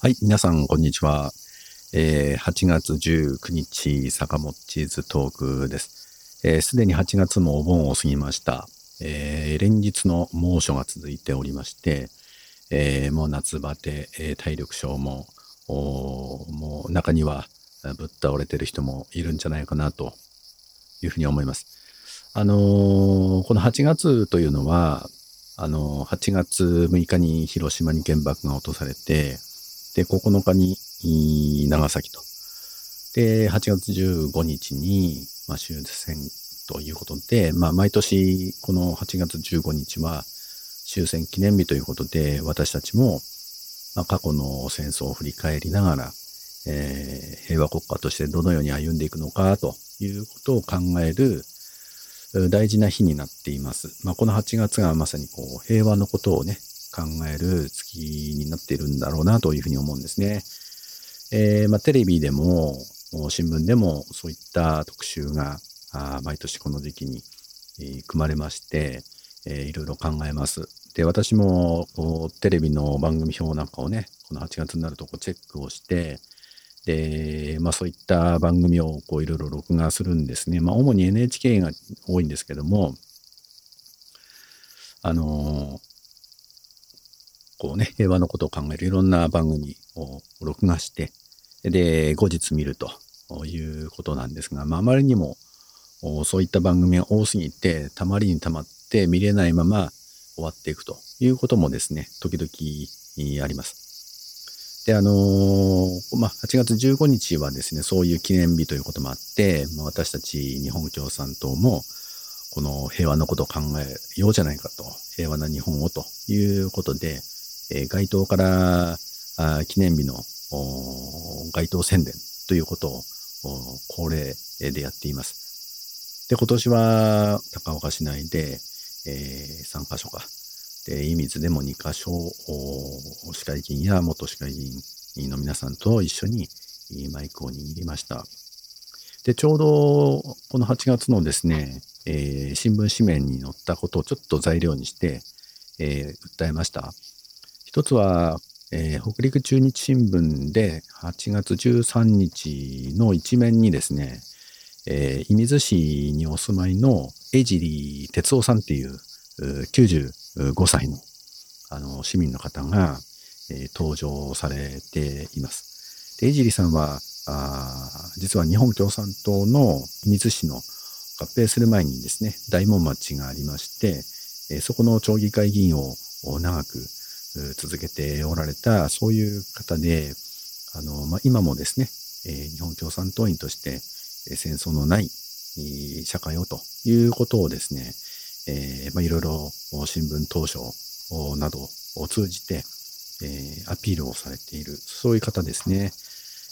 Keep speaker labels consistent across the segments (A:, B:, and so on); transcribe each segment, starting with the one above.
A: はい、皆さん、こんにちは。えー、8月19日、坂本チーズトークです。す、えー、で、に8月もお盆を過ぎました。えー、連日の猛暑が続いておりまして、えー、もう夏バテ、えー、体力消耗、もう中にはぶっ倒れてる人もいるんじゃないかなというふうに思います。あのー、この8月というのは、あのー、8月6日に広島に原爆が落とされて、で、9日に長崎と。で、8月15日に、まあ、終戦ということで、まあ、毎年この8月15日は終戦記念日ということで、私たちも、まあ、過去の戦争を振り返りながら、えー、平和国家としてどのように歩んでいくのかということを考える大事な日になっています。まあ、この8月がまさにこう平和のことをね、考える月になっているんだろうなというふうに思うんですね。えー、まあ、テレビでも新聞でもそういった特集が毎年この時期に、えー、組まれまして、えー、いろいろ考えます。で私もこうテレビの番組表なんかをねこの8月になるとこうチェックをしてで、まあ、そういった番組をこういろいろ録画するんですね。まあ、主に NHK が多いんですけどもあのこうね、平和のことを考えるいろんな番組を録画して、で、後日見るということなんですが、まあ、あまりにもそういった番組が多すぎて、たまりにたまって見れないまま終わっていくということもですね、時々あります。で、あの、まあ、8月15日はですね、そういう記念日ということもあって、まあ、私たち日本共産党も、この平和のことを考えようじゃないかと、平和な日本をということで、えー、街頭からあ記念日の街頭宣伝ということを恒例でやっています。で、今年は高岡市内で、えー、3カ所か。で、射水でも2カ所、市会議員や元市会議員の皆さんと一緒にマイクを握りました。で、ちょうどこの8月のですね、えー、新聞紙面に載ったことをちょっと材料にして、えー、訴えました。一つは、えー、北陸中日新聞で8月13日の一面にですね、えー、射水市にお住まいの江尻哲夫さんっていう95歳のあの市民の方が、えー、登場されています。江尻さんはあ実は日本共産党の水市の合併する前にですね大門町がありまして、えー、そこの町議会議員を長く続けておられた、そういう方で、あの、まあ、今もですね、え日本共産党員として、え戦争のない社会をということをですね、えー、まあ、いろいろ新聞当初などを通じて、えー、アピールをされている、そういう方ですね。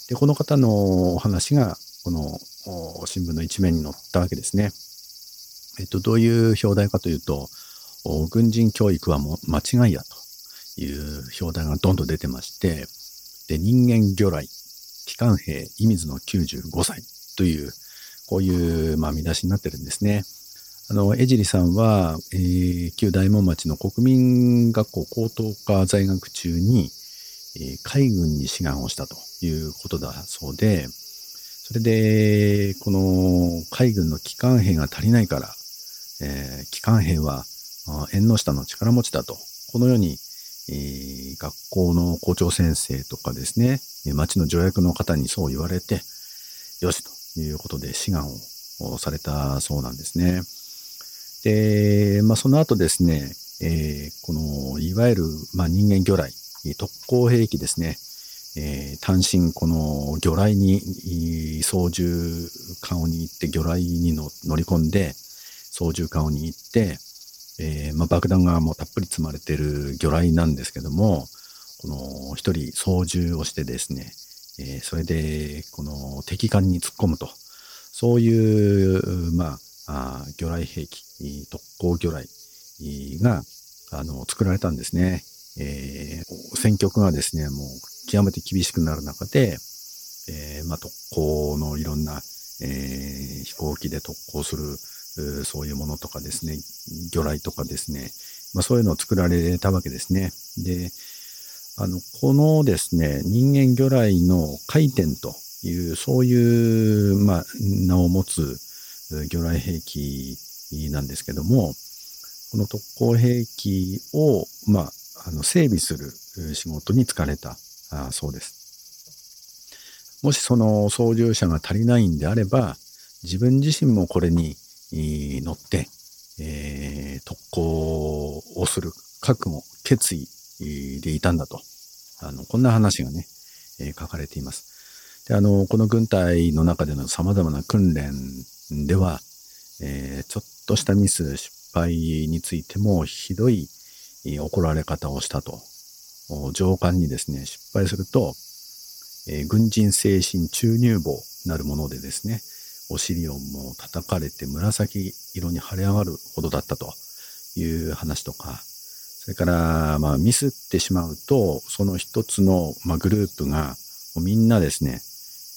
A: で、この方のお話が、この新聞の一面に載ったわけですね。えっと、どういう表題かというと、軍人教育はも間違いやと。いう表題がどんどん出てまして、で、人間魚雷、機関兵、射水の95歳という、こういう、まあ、見出しになってるんですね。あの、江尻さんは、えー、旧大門町の国民学校高等科在学中に、えー、海軍に志願をしたということだそうで、それで、この海軍の機関兵が足りないから、えー、機関兵は縁の下の力持ちだと、このようにえー、学校の校長先生とかですね、町の助役の方にそう言われて、よしということで志願をされたそうなんですね。で、まあ、その後ですね、えー、この、いわゆる、まあ、人間魚雷、特攻兵器ですね、えー、単身この魚雷に操縦艦に行って魚雷に乗り込んで操縦艦に行ってえー、まあ、爆弾がもうたっぷり積まれてる魚雷なんですけども、この一人操縦をしてですね、えー、それでこの敵艦に突っ込むと、そういう、まあ、あ魚雷兵器、特攻魚雷が、あの、作られたんですね。えー、戦局がですね、もう極めて厳しくなる中で、えー、まあ、特攻のいろんな、えー、飛行機で特攻する、そういうものとかですね、魚雷とかですね、まあ、そういうのを作られたわけですね。で、あの、このですね、人間魚雷の回転という、そういう、まあ、名を持つ魚雷兵器なんですけども、この特攻兵器を、まあ、あの整備する仕事に疲れたあそうです。もしその操縦者が足りないんであれば、自分自身もこれに乗って、えー、特攻をする覚悟、決意でいたんだと。あの、こんな話がね、えー、書かれています。で、あの、この軍隊の中での様々な訓練では、えー、ちょっとしたミス、失敗についてもひどい怒られ方をしたと。上官にですね、失敗すると、えー、軍人精神注入棒なるものでですね、お尻をもう叩かれて紫色に腫れ上がるほどだったという話とか、それから、まあ、ミスってしまうと、その一つの、まあ、グループが、みんなですね、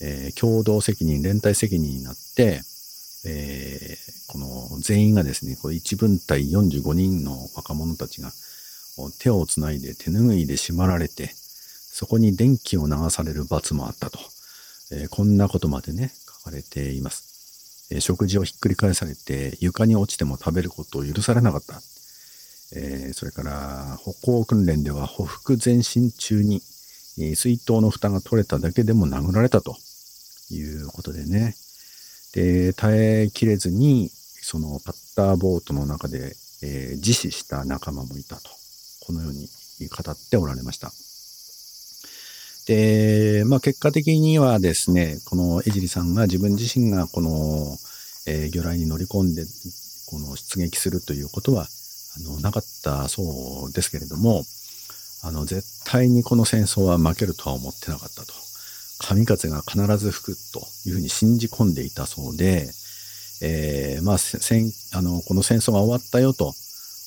A: えー、共同責任、連帯責任になって、えー、この全員がですね、これ一分隊45人の若者たちが手をつないで手拭いで縛られて、そこに電気を流される罰もあったと。えー、こんなことまでね、書かれています。えー、食事をひっくり返されて床に落ちても食べることを許されなかった。えー、それから歩行訓練では歩幅前進中に、え水筒の蓋が取れただけでも殴られたということでね。で、耐えきれずに、そのパッターボートの中で、えー、自死した仲間もいたと。このように語っておられました。で、まあ結果的にはですね、この江尻さんが自分自身がこの、えー、魚雷に乗り込んで、この出撃するということは、あの、なかったそうですけれども、あの、絶対にこの戦争は負けるとは思ってなかったと。神風が必ず吹くというふうに信じ込んでいたそうで、えー、まあ、戦、あの、この戦争が終わったよと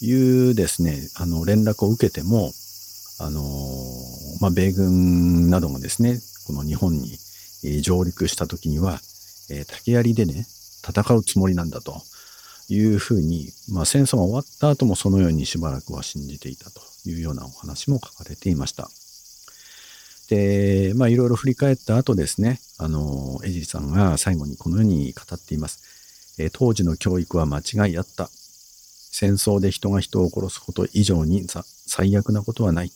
A: いうですね、あの、連絡を受けても、あの、まあ、米軍などがですね、この日本に上陸した時には、えー、竹槍でね、戦うつもりなんだというふうに、まあ、戦争が終わった後もそのようにしばらくは信じていたというようなお話も書かれていました。で、まあ、いろいろ振り返った後ですね、あの、江尻さんが最後にこのように語っています。え、当時の教育は間違いあった。戦争で人が人を殺すこと以上に最悪なことはない。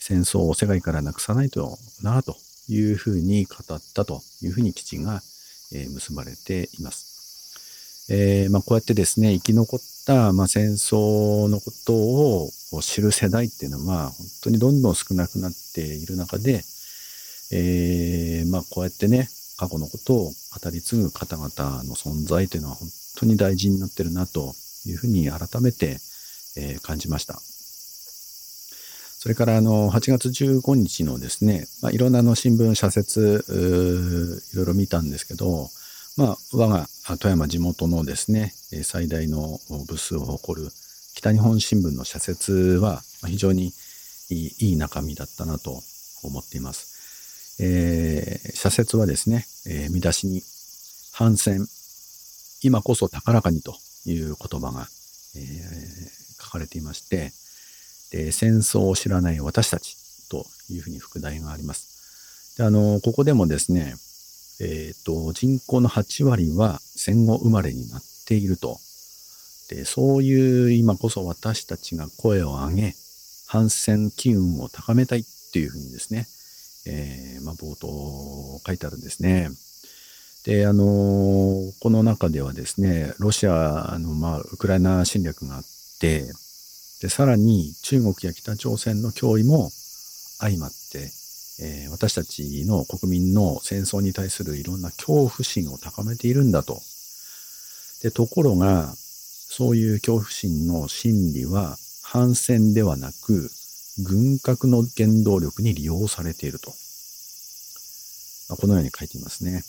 A: 戦争を世界からなくさないとなというふうに語ったというふうに基地が、え、結ばれています。えー、まあ、こうやってですね、生き残った、まあ、戦争のことを知る世代っていうのは、本当にどんどん少なくなっている中で、えー、まあ、こうやってね、過去のことを語り継ぐ方々の存在というのは本当に大事になってるなというふうに改めて、えー、感じました。それからあの8月15日のですね、まあ、いろんなの新聞社説いろいろ見たんですけど、まあ、我が富山地元のですね最大の部数を誇る北日本新聞の社説は非常にいい中身だったなと思っています。えー、社説はですね、えー、見出しに反戦、今こそ高らかにという言葉が、えー、書かれていまして、で戦争を知らない私たちというふうに副題があります。であのここでもですね、えーと、人口の8割は戦後生まれになっていると。でそういう今こそ私たちが声を上げ、反戦機運を高めたいっていうふうにですね、えー、まあ、冒頭書いてあるんですね。で、あのこの中ではですね、ロシアの、まあ、ウクライナ侵略があって、で、さらに中国や北朝鮮の脅威も相まって、えー、私たちの国民の戦争に対するいろんな恐怖心を高めているんだと。で、ところが、そういう恐怖心の心理は反戦ではなく、軍拡の原動力に利用されていると。このように書いていますね。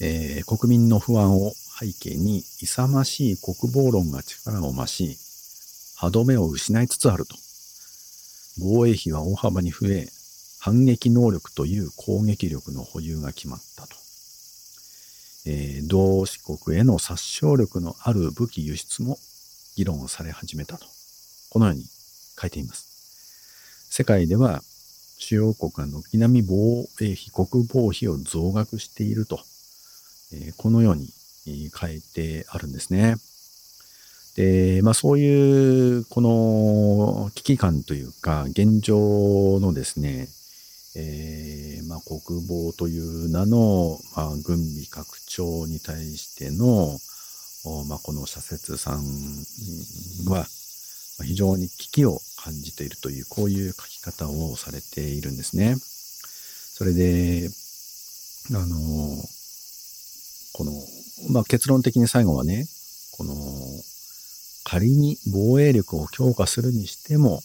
A: えー、国民の不安を背景に勇ましい国防論が力を増し、歯止めを失いつつあると。防衛費は大幅に増え、反撃能力という攻撃力の保有が決まったと。えー、同志国への殺傷力のある武器輸出も議論され始めたと。このように書いています。世界では主要国が軒並み防衛費、国防費を増額していると、えー、このように書いてあるんですね。で、まあそういう、この危機感というか、現状のですね、えー、まあ国防という名の、まあ、軍備拡張に対しての、まあ、この社説さんは、非常に危機を感じているという、こういう書き方をされているんですね。それで、あの、この、まあ、結論的に最後はね、この、仮に防衛力を強化するにしても、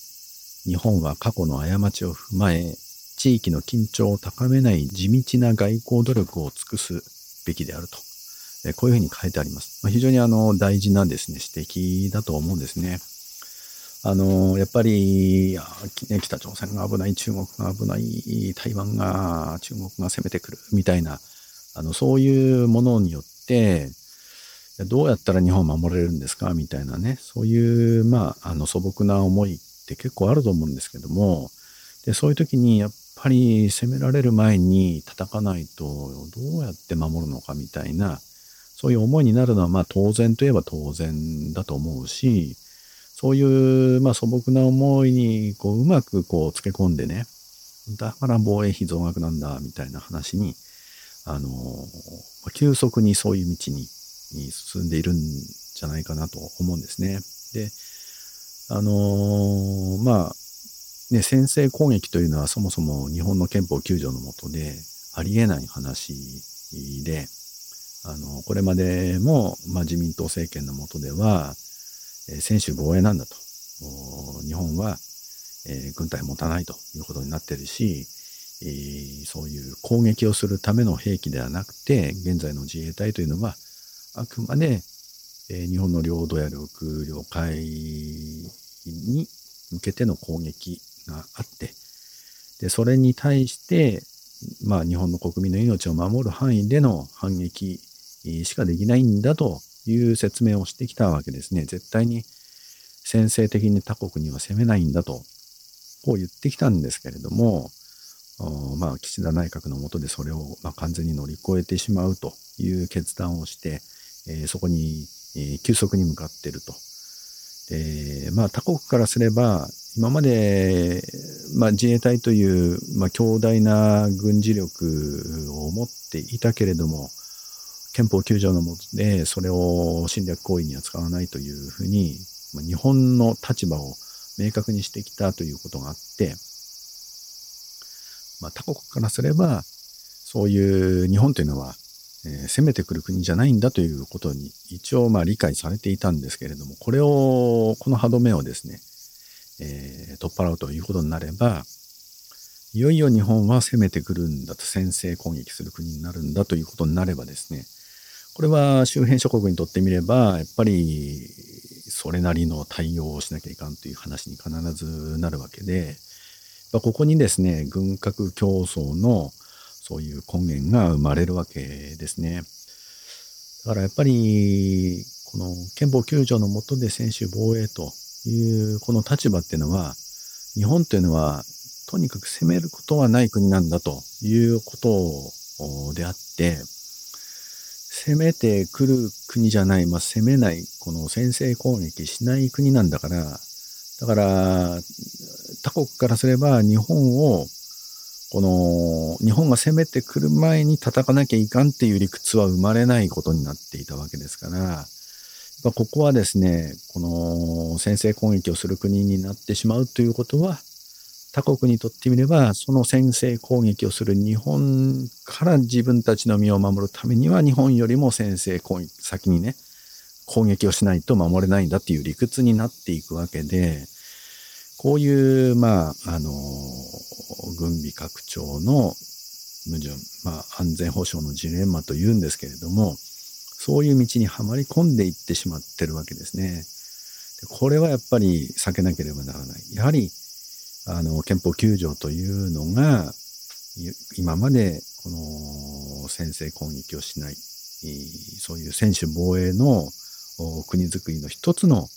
A: 日本は過去の過ちを踏まえ、地域の緊張を高めない地道な外交努力を尽くすべきであると。こういうふうに書いてあります。ま、非常にあの大事なですね、指摘だと思うんですね。あの、やっぱり、北朝鮮が危ない、中国が危ない、台湾が、中国が攻めてくる、みたいな、あの、そういうものによって、どうやったら日本を守れるんですか？みたいなね、そういう、まあ、あの、素朴な思いって結構あると思うんですけども、で、そういう時に、やっぱり攻められる前に叩かないと、どうやって守るのか？みたいな、そういう思いになるのは、まあ、当然といえば当然だと思うし、そういう、まあ、素朴な思いに、こう、うまく、こう、つけ込んでね、だから防衛費増額なんだ、みたいな話に、あの、急速にそういう道にに進んでいるんじゃないかなと思うんですね。で、あのまあ、ね、先制攻撃というのはそもそも日本の憲法9条のもとでありえない話で、あの、これまでも、まあ、自民党政権のもとでは、専守防衛なんだと。日本は、えー、軍隊持たないということになってるし、えー、そういう攻撃をするための兵器ではなくて、現在の自衛隊というのは、あくまで、え、日本の領土や領空、領海に向けての攻撃があって、で、それに対して、まあ、日本の国民の命を守る範囲での反撃しかできないんだという説明をしてきたわけですね。絶対に先制的に他国には攻めないんだと、こう言ってきたんですけれども、まあ、岸田内閣の下でそれを、ま、完全に乗り越えてしまうという決断をして、え、そこに、え、急速に向かっていると。で、まあ、他国からすれば、今まで、まあ、自衛隊という、まあ、強大な軍事力を持っていたけれども、憲法9条のもとでそれを侵略行為には使わないというふうに、まあ、日本の立場を明確にしてきたということがあって、まあ、他国からすればそういう日本というのは、えー、攻めてくる国じゃないんだということに一応まあ理解されていたんですけれどもこれをこの歯止めをですね、えー、取っ払うということになればいよいよ日本は攻めてくるんだと先制攻撃する国になるんだということになればですねこれは周辺諸国にとってみれば、やっぱりそれなりの対応をしなきゃいかんという話に必ずなるわけで、ここにですね、軍拡競争のそういう根源が生まれるわけですね。だからやっぱり、この憲法9条の下で専守防衛というこの立場っていうのは、日本というのはとにかく攻めることはない国なんだということであって、攻めてくる国じゃない、まあ、攻めない、この先制攻撃しない国なんだから、だから、他国からすれば日本を、この、日本が攻めてくる前に叩かなきゃいかんっていう理屈は生まれないことになっていたわけですから、まここはですね、この先制攻撃をする国になってしまうということは、他国にとってみれば、その先制攻撃をする日本から自分たちの身を守るためには、日本よりも先制攻撃、先にね、攻撃をしないと守れないんだっていう理屈になっていくわけで、こういう、まあ、あの、軍備拡張の矛盾、まあ、安全保障のジレンマというんですけれども、そういう道にはまり込んでいってしまってるわけですね。これはやっぱり避けなければならない。やはり、あの、憲法9条というのが、今までこの先制攻撃をしない、そういう専守防衛の国づくりの一つの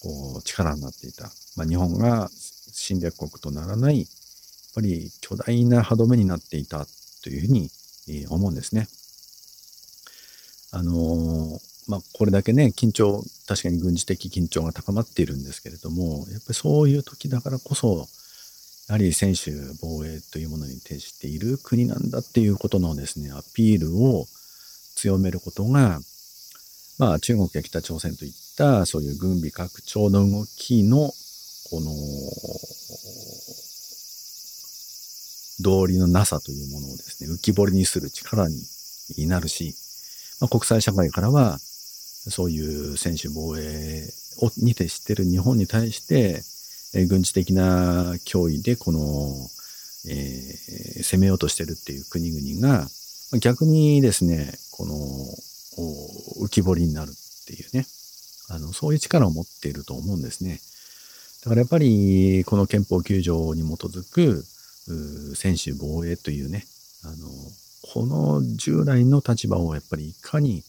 A: こう力になっていた。まあ、日本が侵略国とならない、やっぱり巨大な歯止めになっていたというふうに思うんですね。あのー、まあ、これだけね、緊張、確かに軍事的緊張が高まっているんですけれども、やっぱりそういう時だからこそ、やはり専守防衛というものに徹している国なんだっていうことのですね、アピールを強めることが、まあ中国や北朝鮮といったそういう軍備拡張の動きのこの道理のなさというものをですね、浮き彫りにする力になるし、まあ、国際社会からは、そういう専守防衛をに徹してる日本に対して、え、軍事的な脅威でこの、えー、攻めようとしてるっていう国々が、逆にですね、この浮き彫りになるっていうね、あの、そういう力を持っていると思うんですね。だからやっぱり、この憲法9条に基づく、専守防衛というね、あの、この従来の立場をやっぱりいかに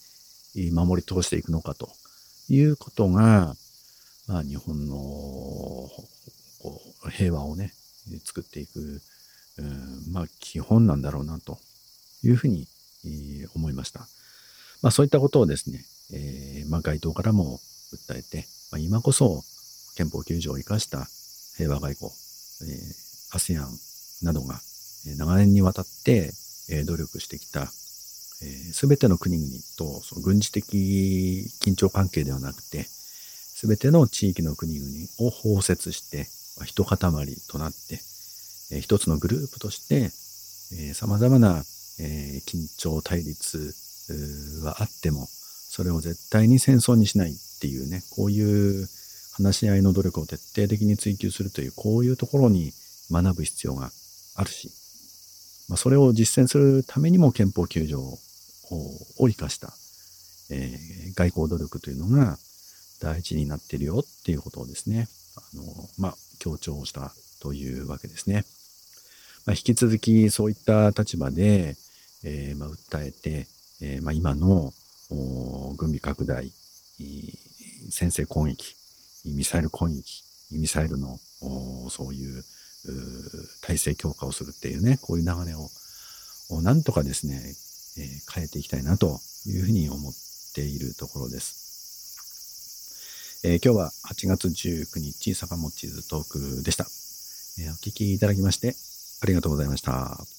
A: 守り通していくのかということが、まあ、日本の平和をね、作っていく、うん、まあ、基本なんだろうなというふうに思いました。まあ、そういったことをですね、えー、まあ、街頭からも訴えて、まあ、今こそ憲法9条を生かした平和外交、えー、ASEAN などが長年にわたって努力してきた、す、べ、ての国々とその軍事的緊張関係ではなくて、すべての地域の国々を包摂して、一塊となって、一つのグループとして、様々な緊張対立はあっても、それを絶対に戦争にしない。っていうね、こういう話し合いの努力を徹底的に追求するという、こういうところに学ぶ必要があるし、まあ、それを実践するためにも憲法9条を生かした、えー、外交努力というのが大事になっているよっていうことをですね、あの、まあ、強調したというわけですね。まあ、引き続きそういった立場で、えー、まあ、訴えて、えー、まあ、今の軍備拡大、先制攻撃、ミサイル攻撃、ミサイルのそういう体制強化をするっていうね、こういう流れを、なんとかですね、え、変えていきたいなというふうに思っているところです。えー、今日は8月19日、坂本地図トークでした。えー、お聞きいただきまして、ありがとうございました。